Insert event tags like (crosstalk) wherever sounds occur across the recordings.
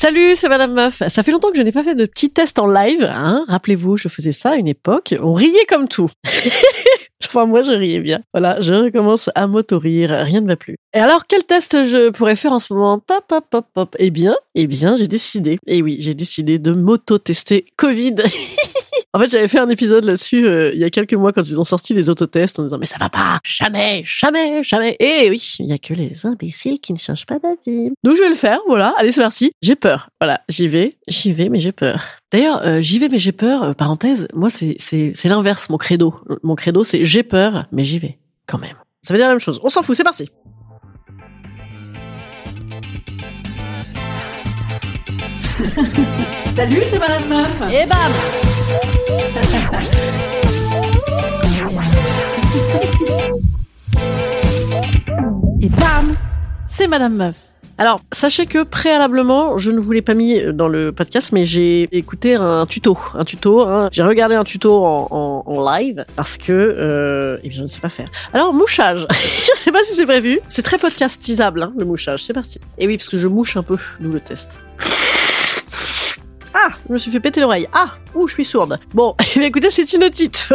Salut, c'est Madame Meuf. Ça fait longtemps que je n'ai pas fait de petit test en live. Hein Rappelez-vous, je faisais ça à une époque. On riait comme tout. (laughs) enfin, moi, je riais bien. Voilà, je recommence à m'auto-rire. Rien ne va plus. Et alors, quel test je pourrais faire en ce moment? Pop, pop, pop, pop. Eh bien, eh bien, j'ai décidé. Eh oui, j'ai décidé de m'auto-tester Covid. (laughs) En fait, j'avais fait un épisode là-dessus euh, il y a quelques mois quand ils ont sorti les autotests en disant mais ça va pas, jamais, jamais, jamais. Et oui, il y a que les imbéciles qui ne changent pas d'avis. Donc je vais le faire, voilà. Allez, c'est parti. J'ai peur. Voilà, j'y vais, j'y vais, mais j'ai peur. D'ailleurs, euh, j'y vais mais j'ai peur. euh, parenthèse, moi c'est l'inverse mon credo. Mon credo c'est j'ai peur mais j'y vais quand même. Ça veut dire la même chose. On s'en fout, c'est parti. (laughs) Salut, c'est Madame Meuf. Et bam (laughs) Et bam C'est Madame Meuf. Alors, sachez que préalablement, je ne vous l'ai pas mis dans le podcast, mais j'ai écouté un tuto, un tuto. hein. J'ai regardé un tuto en, en- en live parce que, euh, eh bien, je ne sais pas faire. Alors, mouchage. (laughs) je sais pas si c'est prévu. C'est très podcastisable, hein, le mouchage. C'est parti. Et oui, parce que je mouche un peu, nous le test. Ah, je me suis fait péter l'oreille. Ah, ouh, je suis sourde. Bon, (laughs) eh écoutez, c'est une otite.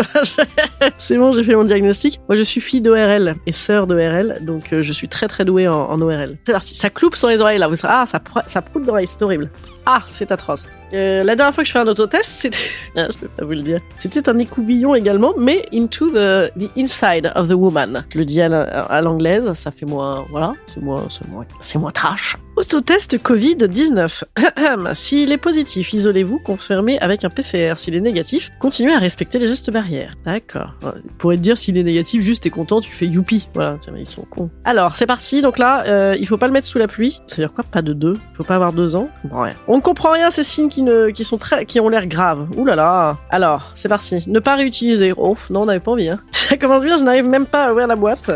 (laughs) c'est bon, j'ai fait mon diagnostic. Moi, je suis fille d'ORL et sœur d'ORL, donc euh, je suis très très douée en, ORL. C'est parti, ça cloupe sur les oreilles là. Vous serez... Ah, ça, ça proute dans l'oreille, c'est horrible. Ah, c'est atroce. Euh, la dernière fois que je fais un autotest, c'était, (laughs) Ah, je peux pas vous le dire, c'était un écouvillon également, mais into the, the inside of the woman. Je le dis à la- à l'anglaise, ça fait moins, voilà, c'est moins, moins, moins trash. Autotest Covid-19. (clears throat) S'il est positif, isolez-vous, confirmez avec un PCR. S'il est négatif, continuez à respecter les gestes barrières. D'accord. Pourrez te dire s'il est négatif, juste t'es content, tu fais youpi. Voilà, ils sont cons. Alors, c'est parti. Donc là, euh, il faut pas le mettre sous la pluie. Ça veut dire quoi? Pas de deux. Il faut pas avoir deux ans. Je comprends rien. On ne comprend rien ces signes qui ne, qui sont très, qui ont l'air graves. Ouh là là. Alors, c'est parti. Ne pas réutiliser. Oh, non, on n'avait pas envie. Hein. (laughs) Ça commence bien. Je n'arrive même pas à ouvrir la boîte.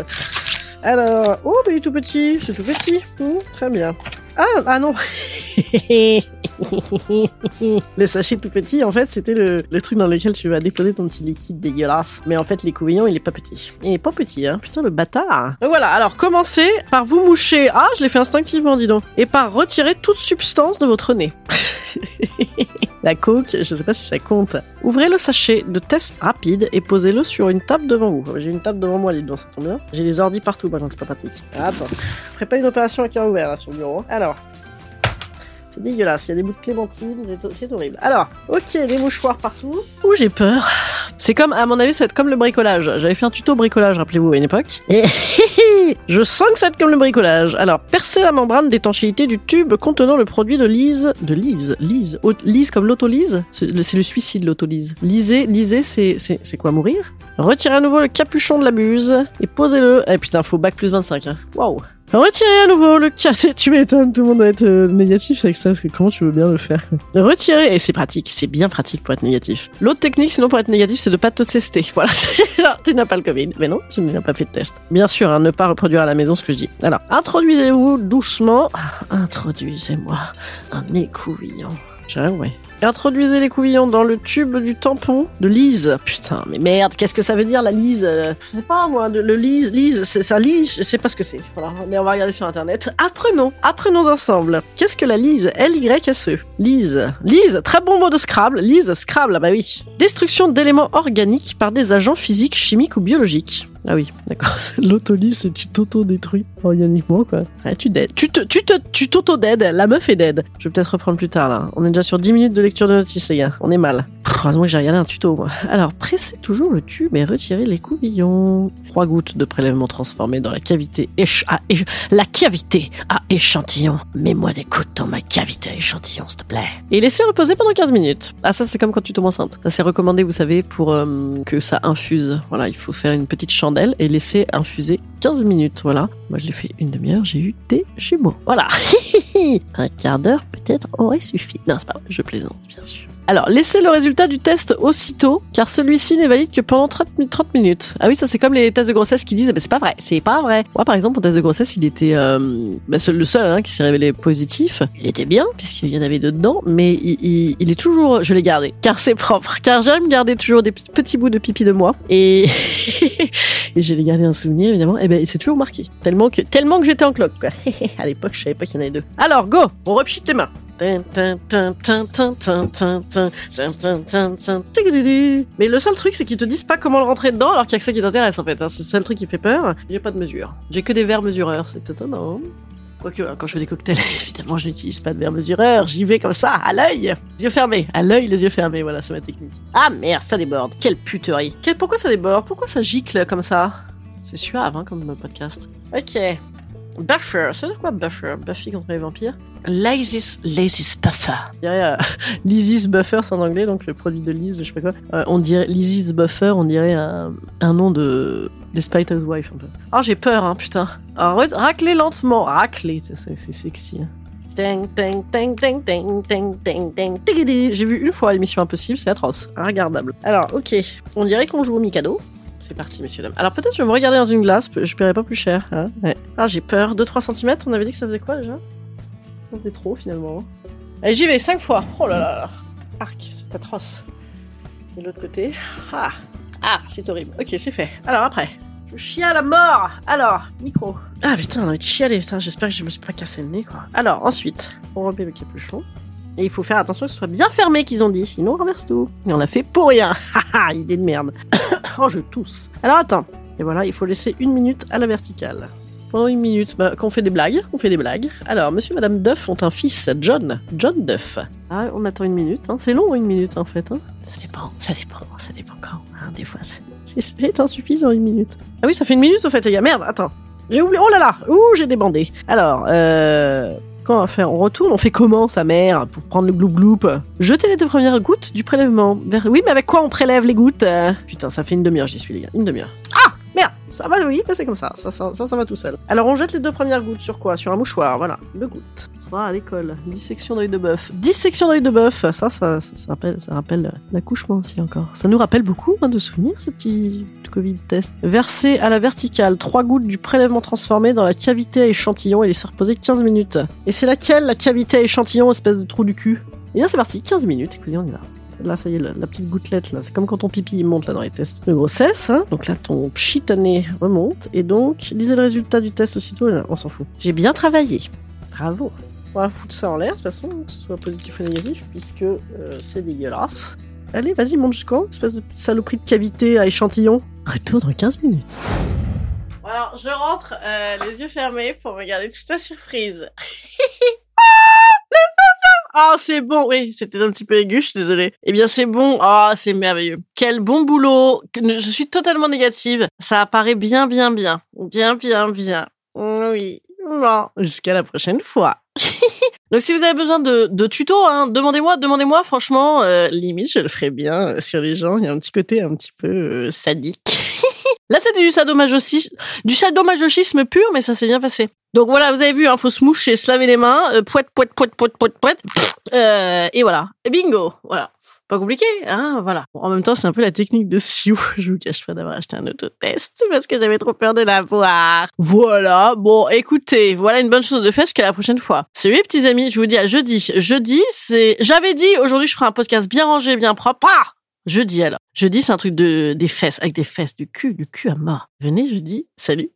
Alors, oh, mais il est tout petit, c'est tout petit. Mmh, très bien. Ah, ah non. (laughs) le sachet tout petit, en fait, c'était le, le truc dans lequel tu vas déposer ton petit liquide dégueulasse. Mais en fait, l'écouvillon, il est pas petit. Il est pas petit, hein. Putain, le bâtard. Donc voilà, alors commencez par vous moucher. Ah, je l'ai fait instinctivement, dis donc. Et par retirer toute substance de votre nez. (laughs) La coke, je sais pas si ça compte. Ouvrez le sachet de test rapide et posez-le sur une table devant vous. J'ai une table devant moi, les donc ça tombe bien. J'ai les ordi partout, maintenant c'est pas pratique. Attends, je ferai pas une opération à cœur ouvert là sur le bureau. Alors, c'est dégueulasse, il y a des bouts de clémentine, c'est- c'est horrible. Alors, ok, des mouchoirs partout. Ouh, j'ai peur. C'est comme, à mon avis, être comme le bricolage. J'avais fait un tuto bricolage, rappelez-vous, à une époque. (laughs) je sens que ça va être comme le bricolage. Alors, percez la membrane d'étanchéité du tube contenant le produit de lise. De lise Lise Lise comme l'autolise? C'est le suicide, l'autolise. Lisez, lisez, c'est c'est- c'est quoi, mourir? Retirez à nouveau le capuchon de la buse et posez-le. Eh putain, faut bac plus 25, hein. Waouh Retirez à nouveau le capuchon. Tu m'étonnes, tout le monde doit être euh, négatif avec ça, parce que comment tu veux bien le faire quoi. Retirez, et c'est pratique, c'est bien pratique pour être négatif. L'autre technique, sinon pour être négatif, c'est de pas te tester. (laughs) Voilà, tu n'as pas le Covid. Mais non, je n'ai pas fait de test. Bien sûr, hein, ne pas reproduire à la maison ce que je dis. Alors, introduisez-vous doucement. Introduisez-moi un écouvillon. Tiens, ouais. Introduisez les couvillons dans le tube du tampon de Lise. Putain, mais merde, qu'est-ce que ça veut dire la Lise Euh, Je sais pas moi, le Lise, Lise, c'est ça Lise, je sais pas ce que c'est. Voilà, mais on va regarder sur internet. Apprenons, apprenons ensemble. Qu'est-ce que la Lise L-Y-S-E. Lise. Lise, très bon mot de Scrabble. Lise, Scrabble, ah bah oui. Destruction d'éléments organiques par des agents physiques, chimiques ou biologiques. Ah oui, d'accord. (laughs) L'autolyse, c'est tu t'auto-détruis organiquement, quoi. Ouais, tu dead. Tu te, tu tu t'auto-dead. La meuf est dead. Je vais peut-être reprendre plus tard, là. On est déjà sur 10 minutes de lecture de notices, les gars. On est mal. Heureusement que j'ai regardé un tuto. Alors, pressez toujours le tube et retirez les couvillons. Trois gouttes de prélèvement transformé dans la cavité éch- à la cavité à échantillon. Mets-moi des gouttes dans ma cavité à échantillon, s'il te plaît. Et laissez reposer pendant 15 minutes. Ah, ça, c'est comme quand tu tombes enceinte. Ça, c'est recommandé, vous savez, pour euh, que ça infuse. Voilà, il faut faire une petite chandelle et laisser infuser 15 minutes. Voilà. Moi, je l'ai fait une demi-heure, j'ai eu des jumeaux. Voilà. (laughs) Un quart d'heure, aurait suffi. Non, c'est pas vrai, je plaisante, bien sûr. Alors, laissez le résultat du test aussitôt, car celui-ci n'est valide que pendant 30, mi- 30 minutes. Ah oui, ça c'est comme les tests de grossesse qui disent, bah, c'est pas vrai, c'est pas vrai. Moi, par exemple, mon test de grossesse, il était euh, seul- le seul hein, qui s'est révélé positif. Il était bien, puisqu'il y en avait dedans, mais il, est toujours, je l'ai gardé, car c'est propre, car j'aime garder toujours des petits, bouts de pipi de moi, et, (laughs) et j'ai gardé un souvenir, évidemment, et ben, c'est toujours marqué. Tellement que, tellement que j'étais en cloque, quoi. (laughs) à l'époque, je savais pas qu'il y en avait deux. Alors, go! On repchite les mains. Mais le seul truc, c'est qu'ils te disent pas comment le rentrer dedans, alors qu'il y a que ça qui t'intéresse en fait. Hein. C'est le seul truc qui fait peur. J'ai pas de mesure. J'ai que des verres mesureurs, c'est étonnant. Quoique, hein, quand je fais des cocktails, (laughs) évidemment, je n'utilise pas de verre mesureur. J'y vais comme ça, à l'œil. Les yeux fermés. À l'œil, les yeux fermés. Voilà, c'est ma technique. Ah merde, ça déborde. Quelle puterie. Pourquoi ça déborde? Pourquoi ça gicle comme ça? C'est suave, hein, comme podcast. Ok. Buffer. Ça veut dire quoi, Buffer? Buffy contre les vampires? Lysis, Lysis Buffer. Je dirais euh, Lysis Buffer, c'est en anglais, donc le produit de Liz, je sais pas quoi. Euh, on dirait Lysis Buffer, on dirait un, un nom de Despite Housewife un peu. Oh, j'ai peur, hein, putain. Alors, raclez lentement. Raclez, c'est- sexy. J'ai vu une fois l'émission Impossible, c'est atroce. Regardable. Alors, ok. On dirait qu'on joue au Mikado. C'est parti, messieurs, dames. Alors, peut-être je vais me regarder dans une glace, je paierai pas plus cher. hein. Ah, j'ai peur. 2-3 cm, on avait dit que ça faisait quoi déjà? Ça faisait trop finalement. Allez, j'y vais 5 fois. Oh là là là. Arc, c'est atroce. Et l'autre côté. Ah, ah c'est horrible. Ok, c'est fait. Alors après. Je chiale à mort Alors, micro. Ah putain, on a envie de chialer. Putain, J'espère que je me suis pas cassé le nez, quoi. Alors, ensuite, on remet le capuchon. Et il faut faire attention que ce soit bien fermé, qu'ils ont dit. Sinon, on renverse tout. Et on a fait pour rien. (laughs) Haha, idée de merde. (coughs) je tousse. Alors, attends. Et voilà, il faut laisser une minute à la verticale. Pendant une minute, bah, qu'on fait des blagues, on fait des blagues. Alors, monsieur et madame Duff ont un fils, John. John Duff. Ah, on attend une minute. Hein. C'est long, une minute, en fait. Hein. Ça dépend, ça dépend, ça dépend quand. Hein. Des fois, c'est insuffisant, une minute. Ah oui, ça fait une minute, au fait, les gars. Merde, attends. J'ai oublié. Oh là là Ouh, j'ai débandé. Alors, euh... Comment on faire On retourne, on fait comment, sa mère, pour prendre le gloup gloup? Jeter les deux premières gouttes du prélèvement. Oui, mais avec quoi on prélève les gouttes euh? Putain, ça fait une demi-heure, j'y suis, les gars. Une demi-heure. Ah Merde Ça va, oui, c'est comme ça. Ça, ça. ça, ça va tout seul. Alors, on jette les deux premières gouttes sur quoi? Sur un mouchoir, voilà. Deux gouttes. Sera à l'école. Dissection d'œil de bœuf. Dissection d'œil de bœuf. Ça, ça, ça, rappelle, ça rappelle l'accouchement aussi encore. Ça nous rappelle beaucoup hein, de souvenirs, ce petit Covid test. Verser à la verticale trois gouttes du prélèvement transformé dans la cavité à échantillon et laisser reposer 15 minutes. Et c'est laquelle, la cavité à échantillon, espèce de trou du cul? Et bien, c'est parti. 15 minutes. Écoutez, on y va. Là, ça y est, la, petite gouttelette, là, c'est comme quand ton pipi il monte là dans les tests de grossesse. hein. Donc là, ton pchitané remonte. Et donc, lisez le résultat du test aussitôt. on s'en fout. J'ai bien travaillé. Bravo. On va foutre ça en l'air, de toute façon, que ce soit positif ou négatif, puisque euh, c'est dégueulasse. Allez, vas-y, monte jusqu'en espèce de saloperie de cavité à échantillon. Retour dans 15 minutes. Alors, je rentre euh, les yeux fermés pour me garder toute la surprise. (laughs) Ah, c'est bon, oui, c'était un petit peu aigu, je suis désolée. Eh bien, c'est bon, ah, c'est merveilleux. Quel bon boulot. Je suis totalement négative. Ça apparaît bien, bien, bien. Bien, bien, bien. Oui. Bon, jusqu'à la prochaine fois. (laughs) Donc, si vous avez besoin de, de tutos, hein, demandez-moi, demandez-moi. Franchement, euh, limite, je le ferai bien euh, sur les gens. Il y a un petit côté un petit peu euh, sadique. (laughs) Là, c'était du sadomasochisme, du sadomasochisme pur, mais ça s'est bien passé. Donc voilà, vous avez vu, hein, faut se moucher, se laver les mains, poète, poète, poète, poète, poète, poète, et voilà. Et bingo, voilà. Pas compliqué, hein, voilà. Bon, en même temps, c'est un peu la technique de Sioux. (laughs) Je vous cache pas d'avoir acheté un autotest parce que j'avais trop peur de l'avoir. Voilà. Bon, écoutez, voilà une bonne chose de fait jusqu'à la prochaine fois. C'est oui, petits amis, je vous dis à jeudi. Jeudi, c'est, j'avais dit, aujourd'hui, je ferai un podcast bien rangé, bien propre. Ah jeudi, alors. Jeudi, c'est un truc de, des fesses, avec des fesses, du cul, du cul à mort. Venez jeudi. Salut.